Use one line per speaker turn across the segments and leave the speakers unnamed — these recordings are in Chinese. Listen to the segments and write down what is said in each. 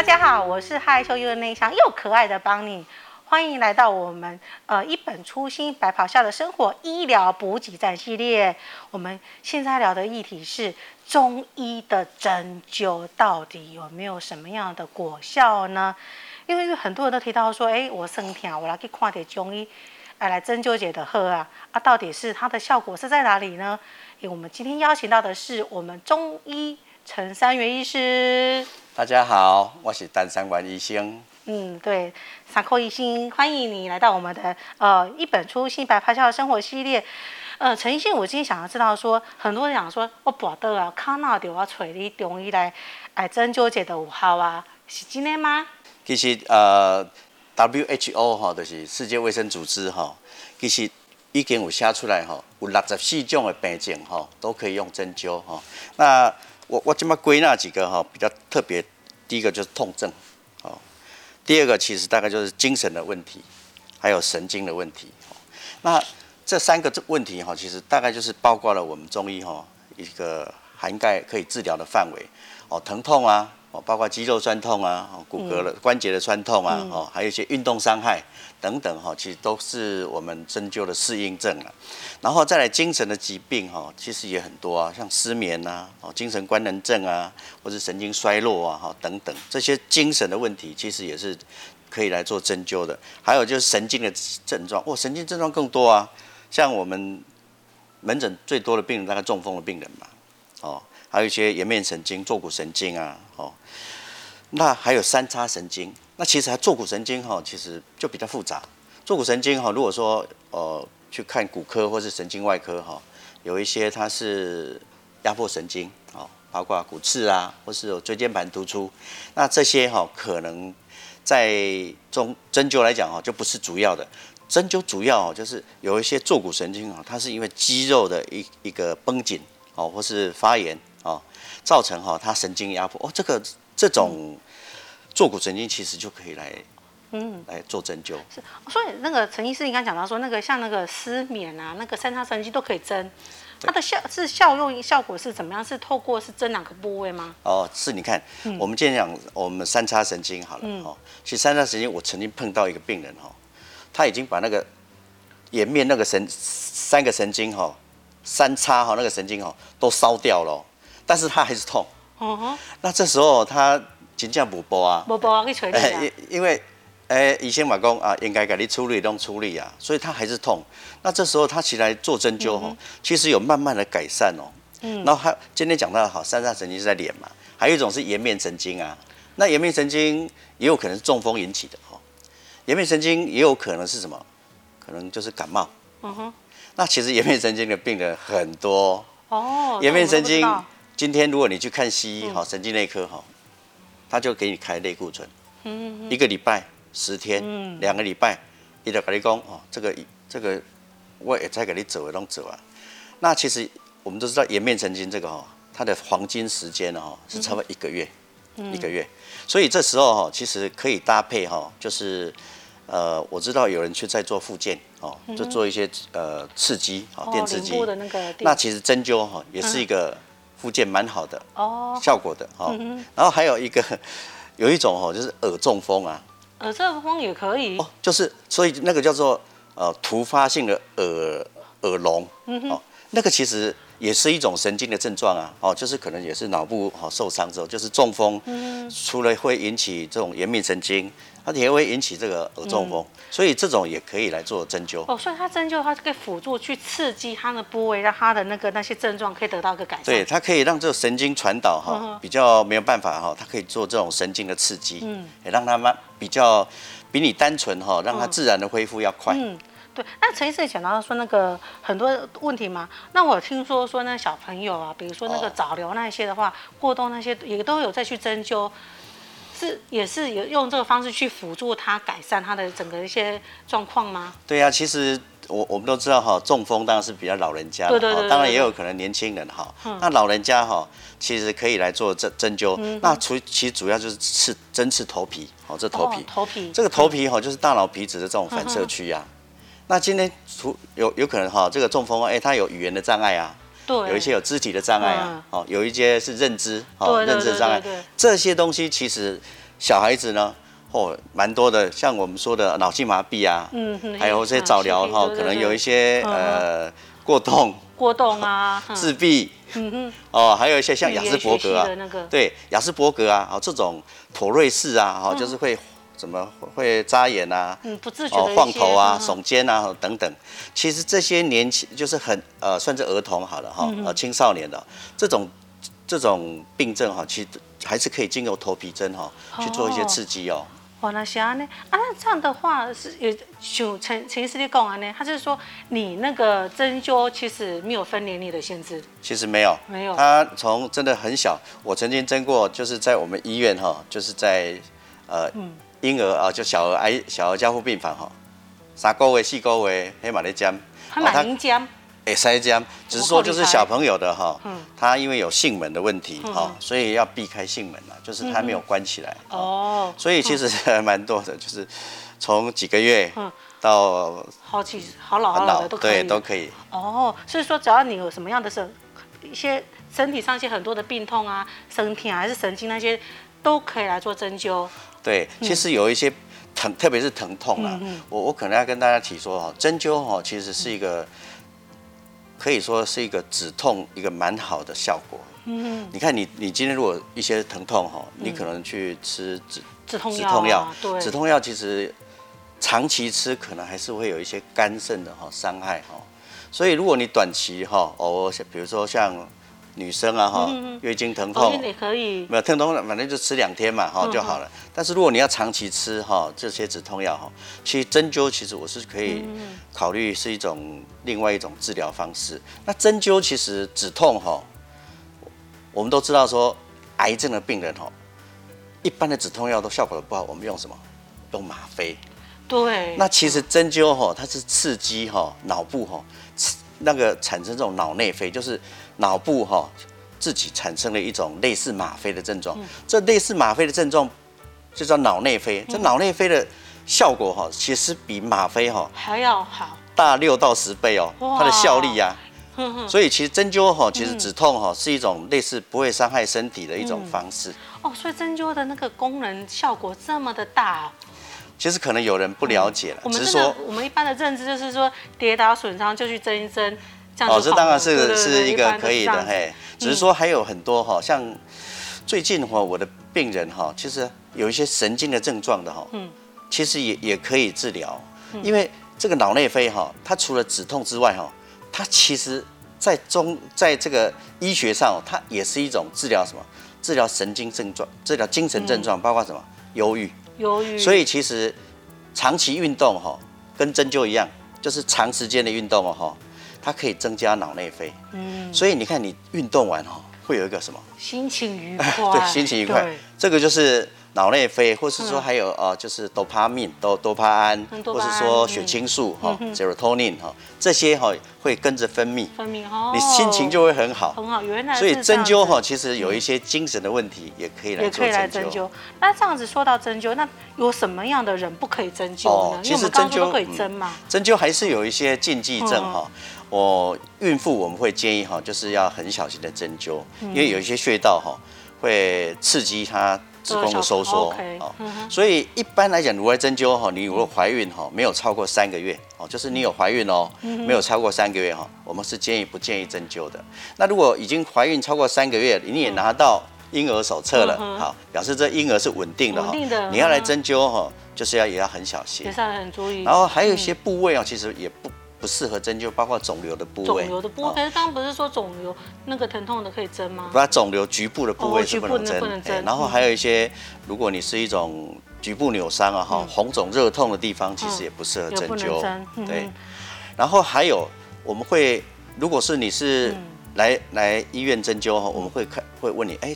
大家好，我是害羞又内向又可爱的邦尼，欢迎来到我们呃一本初心白袍下的生活医疗补给站系列。我们现在聊的议题是中医的针灸到底有没有什么样的果效呢？因为很多人都提到说，哎，我身体啊我来去看点中医，哎，来针灸解的喝啊，啊，到底是它的效果是在哪里呢？因为我们今天邀请到的是我们中医陈三元医师。
大家好，我是单三元医生。
嗯，对，三科医生，欢迎你来到我们的呃一本初心白袍下的生活系列。呃，陈医生，我今天想要知道说，很多人想说，我跋倒啊，卡那就要找你中医来来针灸解的有效啊，是真的吗？
其实呃，WHO 哈，就是世界卫生组织哈，其实已经有写出来哈，有六十四种的病症哈，都可以用针灸哈。那我我这么归纳几个哈，比较特别。第一个就是痛症，哦，第二个其实大概就是精神的问题，还有神经的问题。那这三个这问题哈，其实大概就是包括了我们中医哈一个涵盖可以治疗的范围。哦，疼痛啊。哦，包括肌肉酸痛啊，骨骼的关节的酸痛啊，哦，还有一些运动伤害等等哈，其实都是我们针灸的适应症啊。然后再来精神的疾病哈，其实也很多啊，像失眠啊，哦，精神官能症啊，或是神经衰弱啊，哈，等等这些精神的问题，其实也是可以来做针灸的。还有就是神经的症状，哇，神经症状更多啊，像我们门诊最多的病人，大概中风的病人嘛，哦。还有一些颜面神经、坐骨神经啊，哦，那还有三叉神经。那其实它坐骨神经哈，其实就比较复杂。坐骨神经哈，如果说呃去看骨科或是神经外科哈，有一些它是压迫神经，哦，包括骨刺啊，或是有椎间盘突出。那这些哈可能在中针灸来讲哈，就不是主要的。针灸主要就是有一些坐骨神经啊，它是因为肌肉的一一个绷紧哦，或是发炎。哦，造成哈，他神经压迫哦，这个这种坐骨神经其实就可以来，嗯，来做针灸。是，
所以那个陈医师，你刚讲到说，那个像那个失眠啊，那个三叉神经都可以针，它的效是效用效果是怎么样？是透过是针哪个部位吗？
哦，是，你看，嗯、我们今天讲我们三叉神经好了，嗯、哦，其实三叉神经我曾经碰到一个病人哈，他已经把那个颜面那个神三个神经哈，三叉哈那个神经哈都烧掉了。但是他还是痛，那这时候他真正无补啊，
无补啊，去找你啊，
因因为，哎，医生嘛讲啊，应该给你处理，都处理啊，所以他还是痛。那这时候他起来做针灸哦，其实有慢慢的改善哦。嗯，然后还今天讲到好，三叉神经是在脸嘛，还有一种是颜面神经啊。那颜面神经也有可能是中风引起的哦，颜面神经也有可能是什么？可能就是感冒。嗯哼，那其实颜面神经的病人很多哦，颜面神经。今天如果你去看西医哈，神经内科哈，他就给你开类固醇，一个礼拜十天，两个礼拜，你就跟你讲哦，这个这个我也再给你走一动走啊。那其实我们都知道颜面神经这个哈，它的黄金时间哈是差不多一个月，一个月。所以这时候哈，其实可以搭配哈，就是呃，我知道有人去在做复健哦，就做一些呃刺激啊，电刺激。那其实针灸哈也是一个。复健蛮好的哦，效果的哈。然后还有一个，有一种哦，就是耳中风啊。
耳中风也可以哦，
就是所以那个叫做呃突发性的耳耳聋哦，那个其实也是一种神经的症状啊。哦，就是可能也是脑部哦受伤之后，就是中风，嗯除了会引起这种颜面神经。它也会引起这个耳中风，嗯、所以这种也可以来做针灸。
哦，所以它针灸它可以辅助去刺激它的部位，让它的那个那些症状可以得到一个改善。
对，它可以让这个神经传导哈、哦、比较没有办法哈、哦，它可以做这种神经的刺激，嗯，也让它们比较比你单纯哈、哦，让它自然的恢复要快。
嗯，对。那陈医生也讲到说那个很多问题嘛，那我听说说那小朋友啊，比如说那个早疗那些的话，哦、过动那些也都有再去针灸。是也是有用这个方式去辅助他改善他的整个一些状况吗？
对呀、啊，其实我我们都知道哈，中风当然是比较老人家，对对对，当然也有可能年轻人哈。嗯、那老人家哈，其实可以来做针针灸。嗯、那除其实主要就是刺针刺头皮，哦，这头皮，哦、头皮，这个头皮哈，就是大脑皮质的这种反射区啊。嗯、那今天除有有可能哈，这个中风哎，他有语言的障碍啊。有一些有肢体的障碍啊，哦，有一些是认知，哦，认知的障碍，这些东西其实小孩子呢，哦，蛮多的，像我们说的脑性麻痹啊，嗯嗯，还有这些早疗哈，可能有一些呃过动，
过动啊，
自闭，嗯哼，哦，还有一些像亚斯伯格啊，对，亚斯伯格啊，哦，这种妥瑞氏啊，哦，就是会。怎么会眨眼啊？
嗯，不自觉的
哦，晃头啊，耸肩啊，等等。其实这些年轻就是很呃，算是儿童好了哈，呃，青少年的这种这种病症哈，其实还是可以经由头皮针哈去做一些刺激哦。
哦，那行呢？啊，那这样的话是有像陈陈医师讲安呢，他就是说你那个针灸其实没有分年龄的限制。
其实没有，
没有。
他从真的很小，我曾经针过，就是在我们医院哈，就是在呃。嗯婴儿啊，就小儿癌、小儿加护病房哈，三个月、四个月，黑马的针，
他蛮能针，
哎，塞针，只是说就是小朋友的哈，他因为有囟门的问题哈，所以要避开囟门嘛，就是他没有关起来哦，所以其实还蛮多的，就是从几个月到
好几好老好老的都可以，
对，都可以。
哦，所以说只要你有什么样的身一些身体上一些很多的病痛啊，身体还是神经那些，都可以来做针灸。
对，其实有一些疼，特别是疼痛啊，我我可能要跟大家提说哈，针灸哈其实是一个可以说是一个止痛一个蛮好的效果。嗯，你看你你今天如果一些疼痛哈，你可能去吃止
止痛止痛药，对，
止痛药其实长期吃可能还是会有一些肝肾的哈伤害哈，所以如果你短期哈，哦，比如说像。女生啊，哈，月经疼痛
也可以，
没有疼痛，反正就吃两天嘛，哈就好了。但是如果你要长期吃哈这些止痛药哈，其实针灸其实我是可以考虑是一种另外一种治疗方式。那针灸其实止痛哈，我们都知道说癌症的病人哈，一般的止痛药都效果都不好，我们用什么？用吗啡。
对。
那其实针灸哈，它是刺激哈脑部哈。那个产生这种脑内啡，就是脑部哈自己产生了一种类似吗啡的症状。这类似吗啡的症状就叫脑内啡。这脑内啡的效果哈，其实比吗啡哈
还要好，
大六到十倍哦，它的效力呀。所以其实针灸哈，其实止痛哈是一种类似不会伤害身体的一种方式。
哦，所以针灸的那个功能效果这么的大。
其实可能有人不了解了，
嗯、只是说我们一般的认知就是说跌打损伤就去针一针，这样
哦，这当然是是一个可以的嘿。只是说还有很多哈，像最近哈我的病人哈，其实有一些神经的症状的哈，嗯，其实也也可以治疗，因为这个脑内啡哈，它除了止痛之外哈，它其实在中在这个医学上，它也是一种治疗什么？治疗神经症状，治疗精神症状，包括什么？忧郁。所以其实长期运动哈，跟针灸一样，就是长时间的运动哦哈，它可以增加脑内啡。嗯，所以你看你运动完哈，会有一个什么？
心情愉 快。
对，心情愉快。这个就是。脑内啡，或是说还有呃，就是多巴胺、多多巴胺，或是说血清素哈，serotonin 哈，这些哈会跟着分泌，
分泌哦，
你心情就会很好，
很好。原来
所以针灸哈，其实有一些精神的问题也可以来做针灸。
那这样子说到针灸，那有什么样的人不可以针灸呢？其实针灸可以针嘛，
针灸还是有一些禁忌症哈。我孕妇我们会建议哈，就是要很小心的针灸，因为有一些穴道哈会刺激它。子宫的收缩，哦，所以一般来讲，如来针灸哈，你如果怀孕哈，没有超过三个月哦，就是你有怀孕哦，没有超过三个月哈，我们是建议不建议针灸的。那如果已经怀孕超过三个月，你也拿到婴儿手册了，好，表示这婴儿是稳定的哈，你要来针灸哈，就是要也要很小心，
也是要很注意。
然后还有一些部位啊，其实也不。不适合针灸，包括肿瘤的部位。
肿瘤的部位，可是刚刚不是说肿瘤那个疼痛的可以针吗？
不，肿瘤局部的部位是不能针。然后还有一些，如果你是一种局部扭伤啊，哈，红肿热痛的地方，其实也不适合针灸。对。然后还有，我们会，如果是你是来来医院针灸哈，我们会看会问你，哎，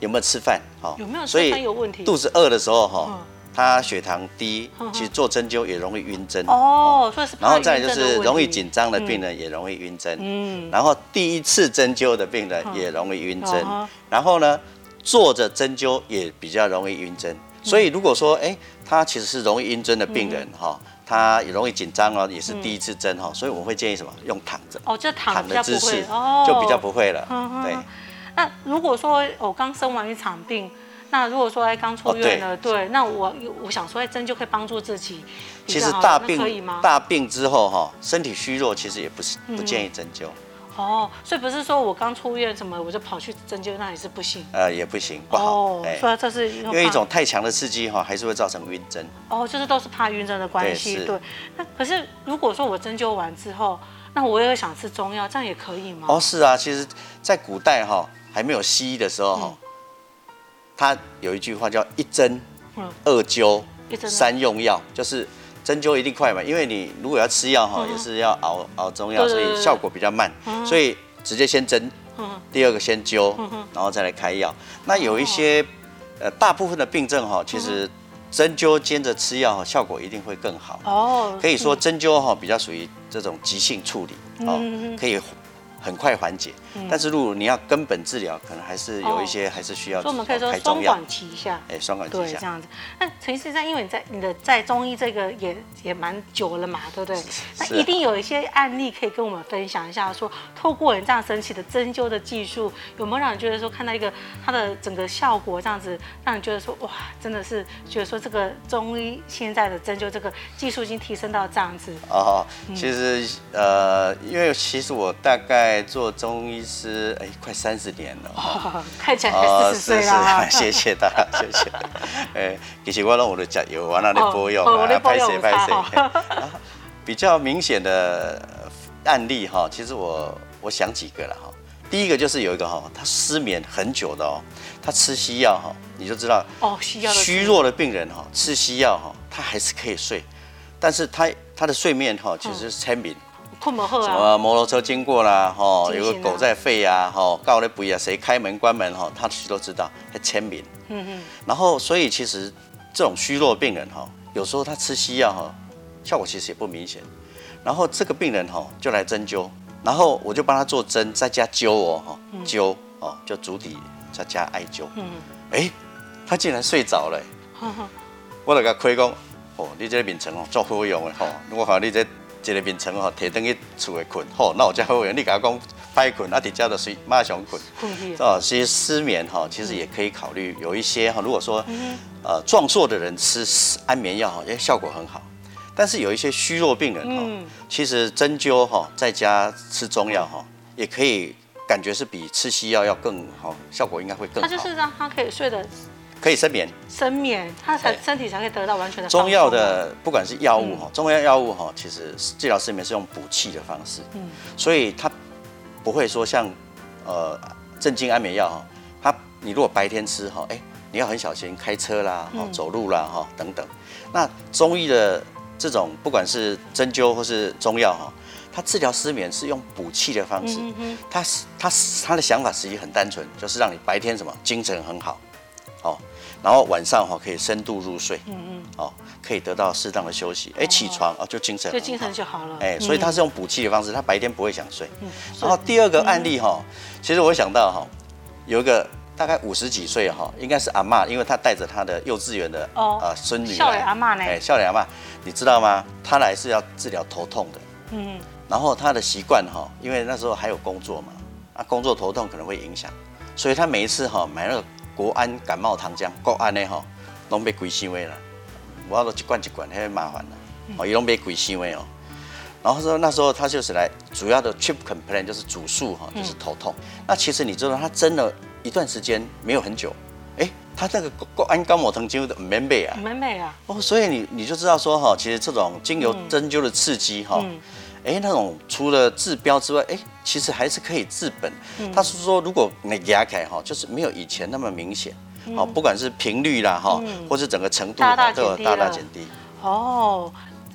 有没有吃饭？哈，
有没有吃饭有问题？
肚子饿的时候哈。他血糖低，其实做针灸也容易晕针
哦。
然后再来就是容易紧张的病人也容易晕针。嗯。然后第一次针灸的病人也容易晕针。然后呢，坐着针灸也比较容易晕针。所以如果说，哎，他其实是容易晕针的病人哈，他也容易紧张哦，也是第一次针哈，所以我会建议什么？用躺着。
哦，就躺
的姿势就比较不会了。对。
那如果说我刚生完一场病。那如果说哎刚出院了，对，对，那我我想说，哎针灸可以帮助自己。
其实大病？大病之后哈，身体虚弱，其实也不是不建议针灸。嗯
哦，所以不是说我刚出院什么我就跑去针灸，那也是不行。
呃，也不行，不好。哦，
所以这是因
为一种太强的刺激哈，还是会造成晕针。
哦，就是都是怕晕针的关系。对。那可是如果说我针灸完之后，那我也想吃中药，这样也可以吗？
哦，是啊，其实，在古代哈还没有西医的时候哈，他有一句话叫一针、二灸、三用药，就是。针灸一定快嘛，因为你如果要吃药哈，也是要熬熬中药，所以效果比较慢，所以直接先针，第二个先灸，然后再来开药。那有一些呃大部分的病症哈，其实针灸兼着吃药哈，效果一定会更好。哦，可以说针灸哈比较属于这种急性处理哦，可以。很快缓解，但是如果你要根本治疗，可能还是有一些还是需要。
所以我们可以说双管齐下，
哎，双管齐下。
对，这样子。那陈医生在，因为你在你的在中医这个也也蛮久了嘛，对不对？那一定有一些案例可以跟我们分享一下，说透过你这样神奇的针灸的技术，有没有让你觉得说看到一个它的整个效果这样子，让你觉得说哇，真的是觉得说这个中医现在的针灸这个技术已经提升到这样子。
哦，其实呃，因为其实我大概。在做中医师，哎，快三十年了，
哦，看起来才四十岁啦。
谢谢大家，谢谢。哎，其实我让我的加油，完了你不用啊，拍谁拍谁。比较明显的案例哈，其实我我想几个了哈。第一个就是有一个哈，他失眠很久的哦，他吃西药哈，你就知道哦，西药虚弱的病人哈，吃西药哈，他还是可以睡，但是他他的睡眠哈，其实是浅眠。
困不好啊！什
么摩托车经过啦，吼，有个狗在吠呀，吼，告咧不呀，谁开门关门哈，他其实都知道，还签名。嗯嗯。然后，所以其实这种虚弱病人哈，有时候他吃西药哈，效果其实也不明显。然后这个病人哈就来针灸，然后我就帮他做针，再加灸哦，哈，灸哦，就足底再加艾灸。嗯。哎，他竟然睡着了。我来个开工，哦，你这个病程哦，做好用的吼，我看你这。一个眠床吼，提登去厝里困，吼，那我家好用。你甲我讲歹困，啊，直接就睡，马上困。哦，其实失眠哈，其实也可以考虑有一些哈，如果说呃壮硕的人吃安眠药哈，也效果很好。但是有一些虚弱病人哈，其实针灸哈，在家吃中药哈，也可以感觉是比吃西药要更好，效果应该会更好。
他就是让他可以睡得。
可以生眠，
生眠，他才身体才可以得到完全的。
中药的不管是药物哈，中药药物哈，其实治疗失眠是用补气的方式，嗯，所以它不会说像呃镇静安眠药哈，它你如果白天吃哈，哎，你要很小心开车啦，走路啦哈等等。那中医的这种不管是针灸或是中药哈，它治疗失眠是用补气的方式，它它它的想法实际很单纯，就是让你白天什么精神很好，哦。然后晚上哈可以深度入睡，嗯嗯，哦，可以得到适当的休息，哎，起床哦就精神，
就精神就好了，
哎，所以他是用补气的方式，他白天不会想睡。然后第二个案例哈，其实我想到哈，有一个大概五十几岁哈，应该是阿妈，因为她带着她的幼稚园的呃孙女，
笑脸阿妈呢，
哎，笑脸阿妈，你知道吗？她来是要治疗头痛的，嗯，然后她的习惯哈，因为那时候还有工作嘛，啊，工作头痛可能会影响，所以她每一次哈买那个。国安感冒糖浆，国安的吼，拢买贵箱的啦，我都一罐一罐，很麻烦啦。哦，伊拢买贵箱的哦。然后说那时候他就是来主要的 chief complaint 就是主诉哈，就是头痛。那其实你知道他针了一段时间没有很久，哎，他那个国安感冒糖浆的免买啊，
免买啊。
哦，所以你你就知道说哈，其实这种精油针灸的刺激哈。哎，那种除了治标之外，哎，其实还是可以治本。他是说，如果你牙开哈，就是没有以前那么明显，哦，不管是频率啦哈，或是整个程度都有大大减低。
哦，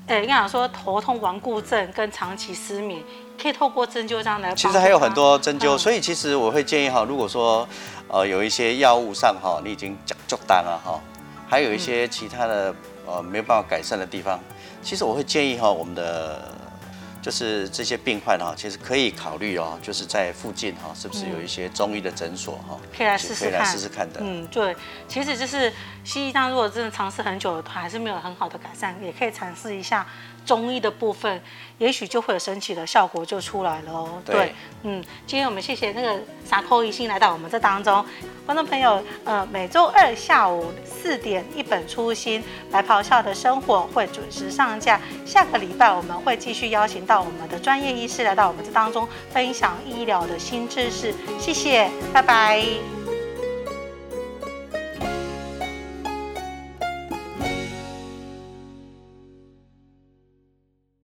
哎，你想说头痛、顽固症跟长期失眠，可以透过针灸这样来。
其实还有很多针灸，所以其实我会建议哈，如果说呃有一些药物上哈，你已经讲就单了哈，还有一些其他的呃没有办法改善的地方，其实我会建议哈，我们的。就是这些病患哈，其实可以考虑哦，就是在附近哈，是不是有一些中医的诊所哈，
可以来试试看，可以来
试试看的。
嗯，对，其实就是西医，当如果真的尝试很久，还是没有很好的改善，也可以尝试一下中医的部分，也许就会有神奇的效果就出来了哦。
对，
对，嗯，今天我们谢谢那个撒寇医师来到我们这当中，观众朋友，呃，每周二下午四点，一本初心白袍下的生活会准时上架。下个礼拜我们会继续邀请到我们的专业医师来到我们这当中，分享医疗的新知识。谢谢，拜拜。